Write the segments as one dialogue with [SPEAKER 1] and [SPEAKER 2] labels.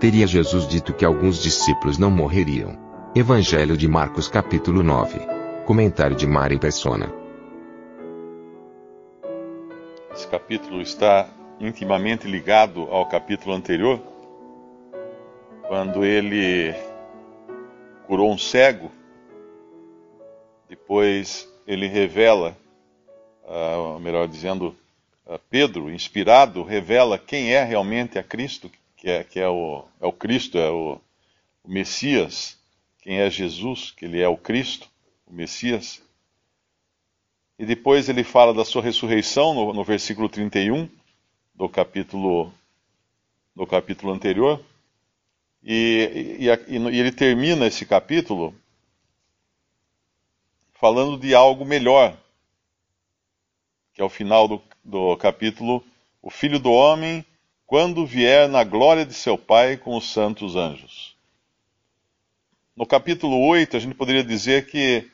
[SPEAKER 1] Teria Jesus dito que alguns discípulos não morreriam. Evangelho de Marcos capítulo 9. Comentário de Mari Persona.
[SPEAKER 2] Esse capítulo está intimamente ligado ao capítulo anterior, quando ele curou um cego, depois ele revela, uh, melhor dizendo, uh, Pedro, inspirado, revela quem é realmente a Cristo, que é, que é, o, é o Cristo, é o, o Messias, quem é Jesus, que ele é o Cristo, o Messias. E depois ele fala da sua ressurreição no, no versículo 31 do capítulo do capítulo anterior. E, e, e, ele termina esse capítulo falando de algo melhor, que é o final do, do capítulo: O Filho do Homem, quando vier na glória de seu Pai com os santos anjos. No capítulo 8, a gente poderia dizer que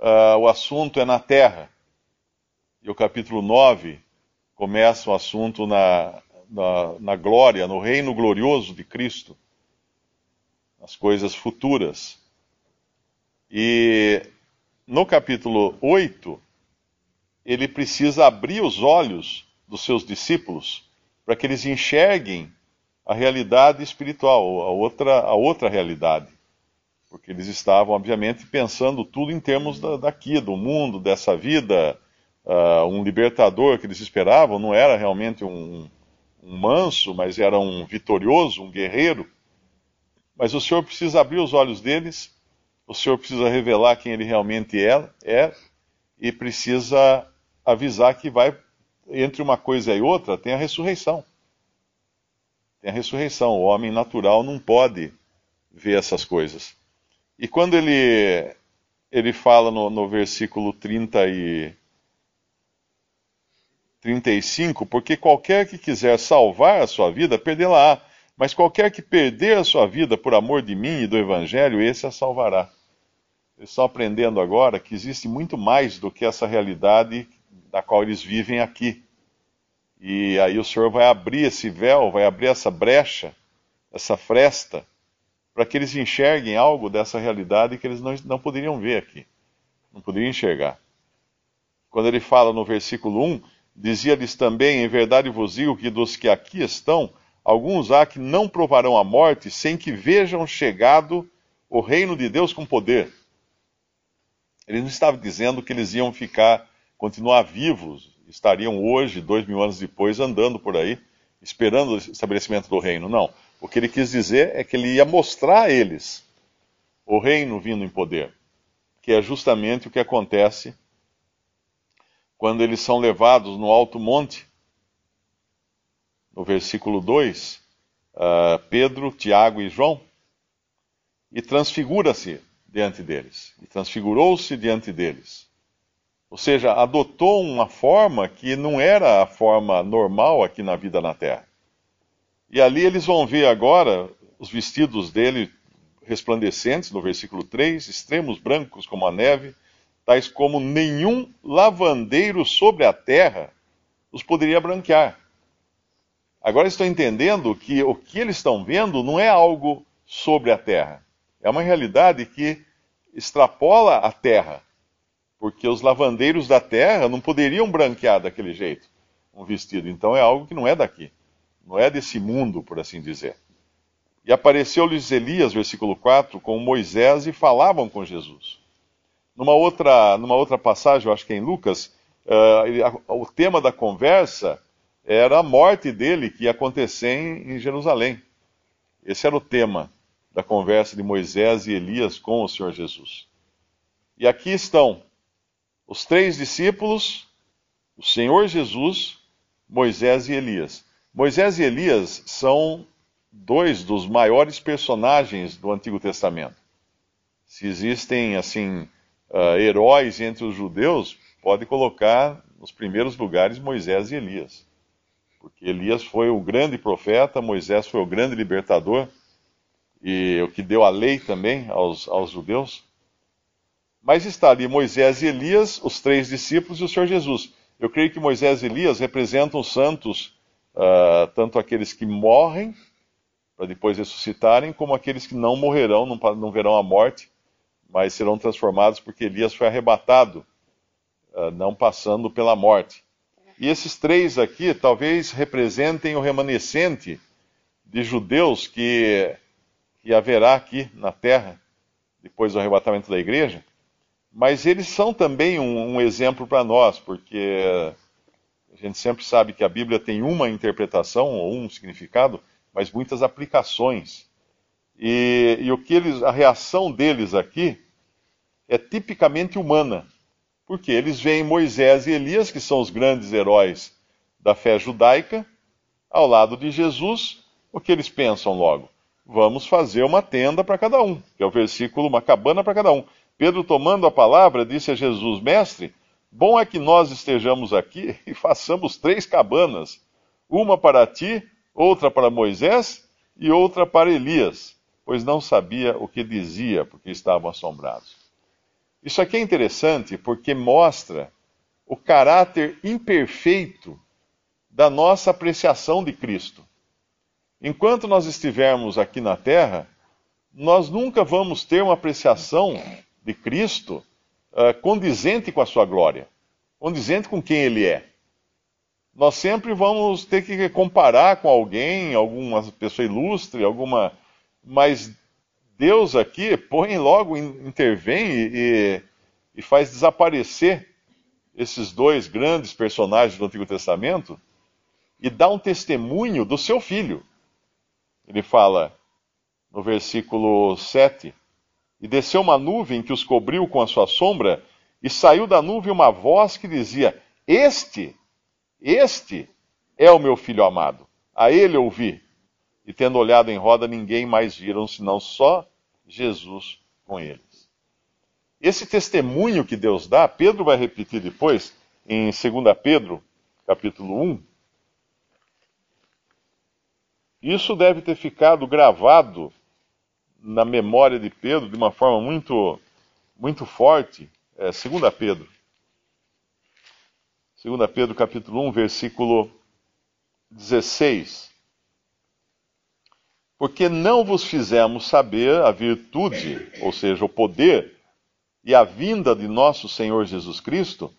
[SPEAKER 2] uh, o assunto é na terra, e o capítulo 9 começa o assunto na, na, na glória, no reino glorioso de Cristo, nas coisas futuras. E no capítulo 8, ele precisa abrir os olhos dos seus discípulos para que eles enxerguem a realidade espiritual, a outra, a outra realidade. Porque eles estavam, obviamente, pensando tudo em termos da, daqui, do mundo, dessa vida, uh, um libertador que eles esperavam não era realmente um, um manso, mas era um vitorioso, um guerreiro. Mas o Senhor precisa abrir os olhos deles, o Senhor precisa revelar quem ele realmente é, é e precisa avisar que vai, entre uma coisa e outra, tem a ressurreição. Tem a ressurreição. O homem natural não pode ver essas coisas. E quando ele, ele fala no, no versículo 30 e, 35, porque qualquer que quiser salvar a sua vida, perdê-la-á. Mas qualquer que perder a sua vida por amor de mim e do Evangelho, esse a salvará. Eles estão aprendendo agora que existe muito mais do que essa realidade da qual eles vivem aqui. E aí o Senhor vai abrir esse véu, vai abrir essa brecha, essa fresta, para que eles enxerguem algo dessa realidade que eles não, não poderiam ver aqui, não poderiam enxergar. Quando ele fala no versículo 1, Dizia-lhes também: Em verdade vos digo que dos que aqui estão, alguns há que não provarão a morte sem que vejam chegado o reino de Deus com poder. Ele não estava dizendo que eles iam ficar, continuar vivos, estariam hoje, dois mil anos depois, andando por aí, esperando o estabelecimento do reino. Não. O que ele quis dizer é que ele ia mostrar a eles o reino vindo em poder, que é justamente o que acontece quando eles são levados no alto monte, no versículo 2, uh, ah, Pedro, Tiago e João, e transfigura-se diante deles, e transfigurou-se diante deles. Ou seja, adotou uma forma que não era a forma normal aqui na vida na terra. E ali eles vão ver agora os vestidos dele resplandecentes, no versículo 3, extremos brancos como a neve, tais como nenhum lavandeiro sobre a terra os poderia branquear. Agora estão entendendo que o que eles estão vendo não é algo sobre a terra. É uma realidade que extrapola a terra. Porque os lavandeiros da terra não poderiam branquear daquele jeito um vestido. Então é algo que não é daqui. Não é desse mundo, por assim dizer. E apareceu-lhes Elias, versículo 4, com Moisés e falavam com Jesus. Numa outra, numa outra passagem, eu acho que é em Lucas, uh, o tema da conversa era a morte dele que ia acontecer em, em Jerusalém. Esse era o tema da conversa de Moisés e Elias com o Senhor Jesus. E aqui estão os três discípulos, o Senhor Jesus Moisés e Elias. Moisés e Elias são dois dos maiores personagens do Antigo Testamento. Se existem, assim, uh, heróis entre os judeus, pode colocar nos primeiros lugares Moisés e Elias. Porque Elias foi o grande profeta, Moisés foi o grande libertador, e o que deu a lei também aos, aos judeus. Mas está ali Moisés e Elias, os três discípulos e o Senhor Jesus. Eu creio que Moisés e Elias representam os santos, uh, tanto aqueles que morrem, para depois ressuscitarem, como aqueles que não morrerão, não, não verão a morte, mas serão transformados porque Elias foi arrebatado, uh, não passando pela morte. E esses três aqui talvez representem o remanescente de judeus que, que haverá aqui na terra, depois do arrebatamento da igreja. Mas eles são também um, um exemplo para nós, porque a gente sempre sabe que a Bíblia tem uma interpretação ou um significado, mas muitas aplicações. E, e o que eles, a reação deles aqui é tipicamente humana, porque eles veem Moisés e Elias, que são os grandes heróis da fé judaica, ao lado de Jesus, o que eles pensam logo? Vamos fazer uma tenda para cada um, que é o versículo, uma cabana para cada um. Pedro, tomando a palavra, disse a Jesus: Mestre, bom é que nós estejamos aqui e façamos três cabanas: uma para ti, outra para Moisés e outra para Elias, pois não sabia o que dizia, porque estavam assombrados. Isso aqui é interessante porque mostra o caráter imperfeito da nossa apreciação de Cristo. Enquanto nós estivermos aqui na terra, nós nunca vamos ter uma apreciação de Cristo uh, condizente com a sua glória, condizente com quem ele é. Nós sempre vamos ter que comparar com alguém, alguma pessoa ilustre, alguma. Mas Deus aqui põe logo, intervém e, e faz desaparecer esses dois grandes personagens do Antigo Testamento e dá um testemunho do seu filho. Ele fala no versículo 7 e desceu uma nuvem que os cobriu com a sua sombra, e saiu da nuvem uma voz que dizia: Este, este é o meu filho amado. A ele ouvi. E tendo olhado em roda, ninguém mais viram, senão só Jesus com eles. Esse testemunho que Deus dá, Pedro vai repetir depois, em 2 Pedro, capítulo 1. Isso deve ter ficado gravado na memória de Pedro de uma forma muito, muito forte. É, 2 Pedro. 2 Pedro capítulo 1, versículo 16. Porque não vos fizemos saber a virtude, ou seja, o poder e a vinda de nosso Senhor Jesus Cristo,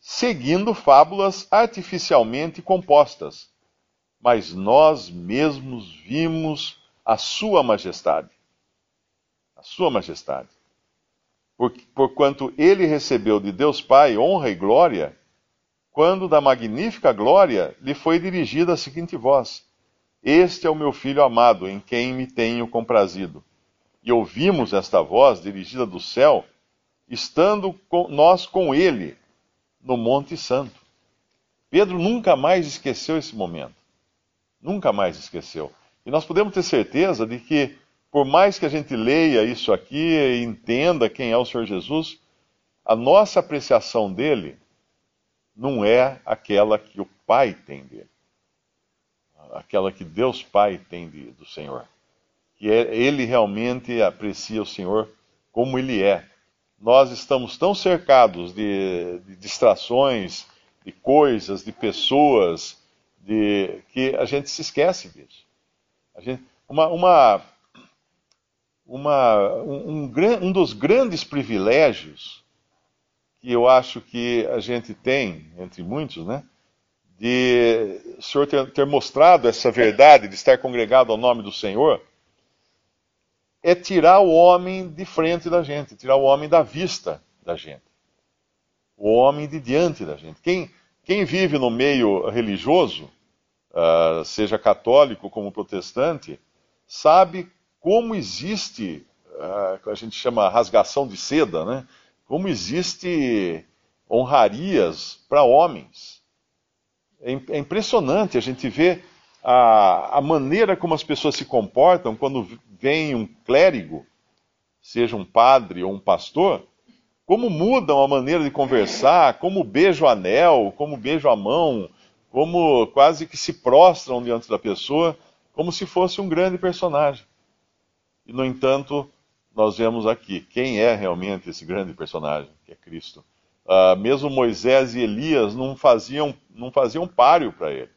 [SPEAKER 2] seguindo fábulas artificialmente compostas, mas nós mesmos vimos a Sua Majestade a sua majestade. Por, porquanto ele recebeu de Deus Pai honra e glória, quando da magnífica glória lhe foi dirigida a seguinte voz: Este é o meu filho amado, em quem me tenho comprazido. E ouvimos esta voz dirigida do céu, estando com, nós com ele no Monte Santo. Pedro nunca mais esqueceu esse momento. Nunca mais esqueceu. E nós podemos ter certeza de que por mais que a gente leia isso aqui e entenda quem é o Senhor Jesus, a nossa apreciação dele não é aquela que o Pai tem dele. Aquela que Deus Pai tem de, do Senhor. Que é, ele realmente aprecia o Senhor como ele é. Nós estamos tão cercados de, de distrações, de coisas, de pessoas, de, que a gente se esquece disso. Gente, uma, uma uma, um, um, um dos grandes privilégios que eu acho que a gente tem, entre muitos, né? De o Senhor ter, ter mostrado essa verdade, de estar congregado ao nome do Senhor, é tirar o homem de frente da gente, tirar o homem da vista da gente. O homem de diante da gente. Quem, quem vive no meio religioso, uh, seja católico como protestante, sabe como existe, uh, a gente chama rasgação de seda, né? Como existe honrarias para homens. É, é impressionante a gente ver a, a maneira como as pessoas se comportam quando vem um clérigo, seja um padre ou um pastor, como mudam a maneira de conversar, como beija o anel, como beija a mão, como quase que se prostram diante da pessoa, como se fosse um grande personagem. E, no entanto, nós vemos aqui quem é realmente esse grande personagem, que é Cristo. Uh, mesmo Moisés e Elias não faziam, não faziam páreo para ele.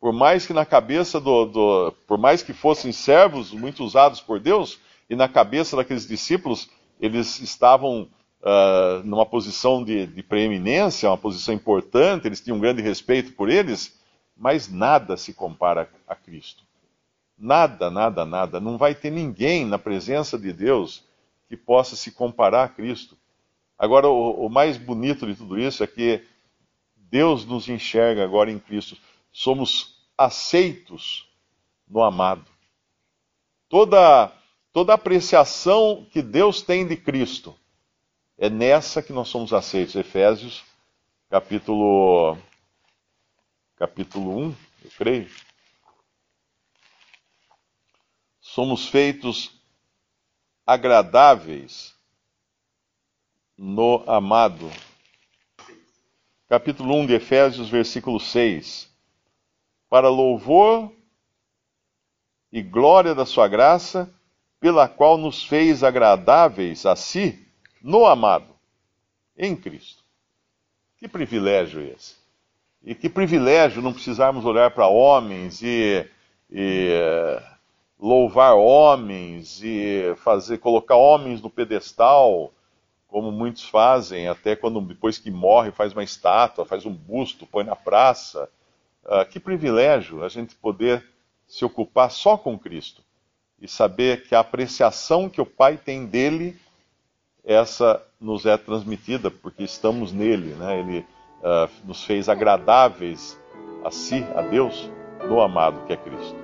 [SPEAKER 2] Por mais que na cabeça do, do, por mais que fossem servos muito usados por Deus, e na cabeça daqueles discípulos eles estavam uh, numa posição de, de preeminência, uma posição importante, eles tinham um grande respeito por eles, mas nada se compara a Cristo. Nada, nada, nada. Não vai ter ninguém na presença de Deus que possa se comparar a Cristo. Agora, o, o mais bonito de tudo isso é que Deus nos enxerga agora em Cristo. Somos aceitos no amado. Toda, toda apreciação que Deus tem de Cristo é nessa que nós somos aceitos. Efésios, capítulo, capítulo 1, eu creio. Somos feitos agradáveis no amado. Capítulo 1 de Efésios, versículo 6. Para louvor e glória da sua graça, pela qual nos fez agradáveis a si no amado, em Cristo. Que privilégio esse! E que privilégio não precisarmos olhar para homens e, e louvar homens e fazer colocar homens no pedestal, como muitos fazem, até quando depois que morre faz uma estátua, faz um busto, põe na praça. Uh, que privilégio a gente poder se ocupar só com Cristo e saber que a apreciação que o Pai tem dele essa nos é transmitida porque estamos nele, né? Ele uh, nos fez agradáveis a si, a Deus, no amado que é Cristo.